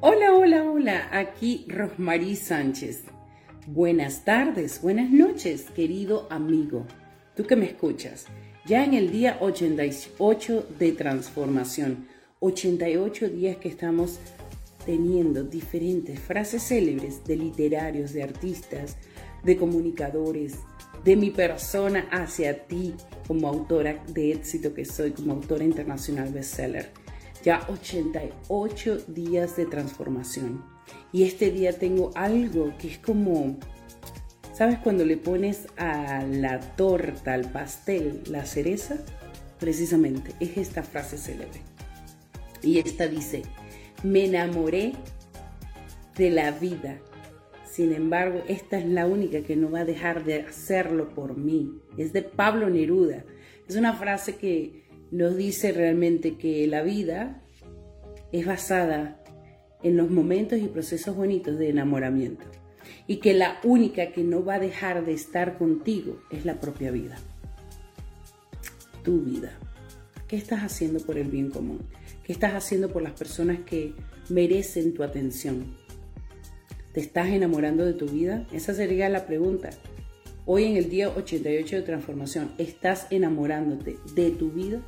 Hola, hola, hola, aquí Rosmarie Sánchez. Buenas tardes, buenas noches, querido amigo. Tú que me escuchas, ya en el día 88 de transformación, 88 días que estamos teniendo diferentes frases célebres de literarios, de artistas, de comunicadores, de mi persona hacia ti como autora de éxito que soy, como autora internacional bestseller ya 88 días de transformación. Y este día tengo algo que es como, ¿sabes cuando le pones a la torta, al pastel, la cereza? Precisamente, es esta frase célebre. Y esta dice, me enamoré de la vida. Sin embargo, esta es la única que no va a dejar de hacerlo por mí. Es de Pablo Neruda. Es una frase que nos dice realmente que la vida es basada en los momentos y procesos bonitos de enamoramiento y que la única que no va a dejar de estar contigo es la propia vida. Tu vida. ¿Qué estás haciendo por el bien común? ¿Qué estás haciendo por las personas que merecen tu atención? ¿Te estás enamorando de tu vida? Esa sería la pregunta. Hoy en el día 88 de transformación, ¿estás enamorándote de tu vida?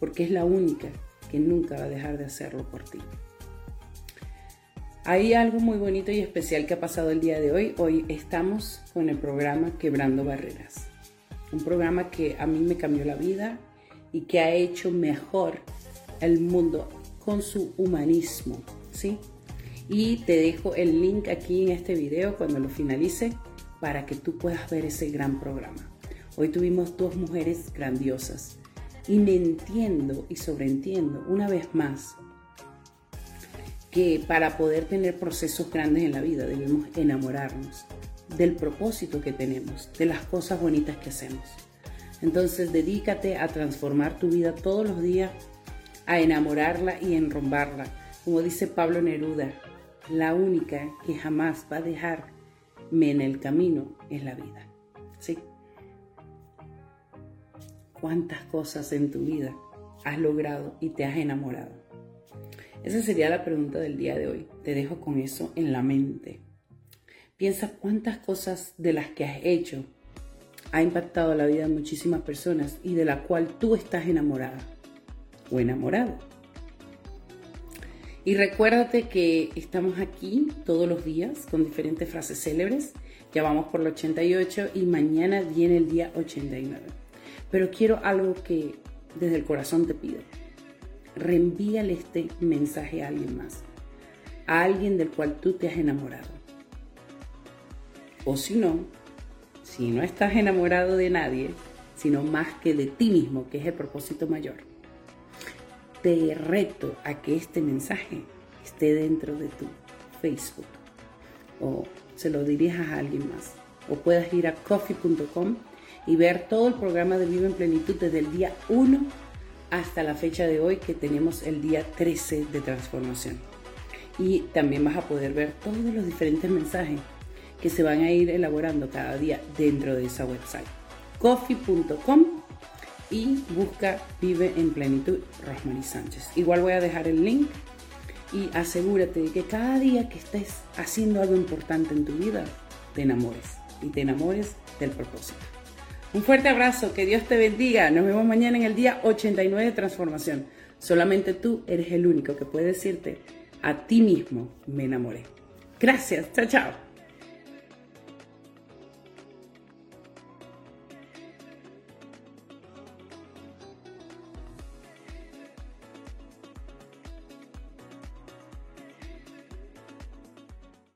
Porque es la única que nunca va a dejar de hacerlo por ti. Hay algo muy bonito y especial que ha pasado el día de hoy. Hoy estamos con el programa Quebrando Barreras. Un programa que a mí me cambió la vida y que ha hecho mejor el mundo con su humanismo, ¿sí? Y te dejo el link aquí en este video cuando lo finalice para que tú puedas ver ese gran programa. Hoy tuvimos dos mujeres grandiosas y me entiendo y sobreentiendo una vez más que para poder tener procesos grandes en la vida debemos enamorarnos del propósito que tenemos, de las cosas bonitas que hacemos. Entonces dedícate a transformar tu vida todos los días, a enamorarla y enrombarla. Como dice Pablo Neruda, la única que jamás va a dejarme en el camino es la vida. ¿Sí? Cuántas cosas en tu vida has logrado y te has enamorado. Esa sería la pregunta del día de hoy. Te dejo con eso en la mente. Piensa cuántas cosas de las que has hecho ha impactado la vida de muchísimas personas y de la cual tú estás enamorada o enamorado. Y recuérdate que estamos aquí todos los días con diferentes frases célebres. Ya vamos por el 88 y mañana viene el día 89. Pero quiero algo que desde el corazón te pido. Reenvíale este mensaje a alguien más, a alguien del cual tú te has enamorado. O si no, si no estás enamorado de nadie, sino más que de ti mismo, que es el propósito mayor, te reto a que este mensaje esté dentro de tu Facebook o se lo dirijas a alguien más. O puedas ir a coffee.com y ver todo el programa de Vivo en Plenitud desde el día 1 hasta la fecha de hoy que tenemos el día 13 de transformación. Y también vas a poder ver todos los diferentes mensajes que se van a ir elaborando cada día dentro de esa website. coffee.com y busca Vive en Plenitud Rosmarie Sánchez. Igual voy a dejar el link y asegúrate de que cada día que estés haciendo algo importante en tu vida, te enamores y te enamores del propósito. Un fuerte abrazo, que Dios te bendiga. Nos vemos mañana en el día 89 de transformación. Solamente tú eres el único que puede decirte a ti mismo me enamoré. Gracias, chao, chao.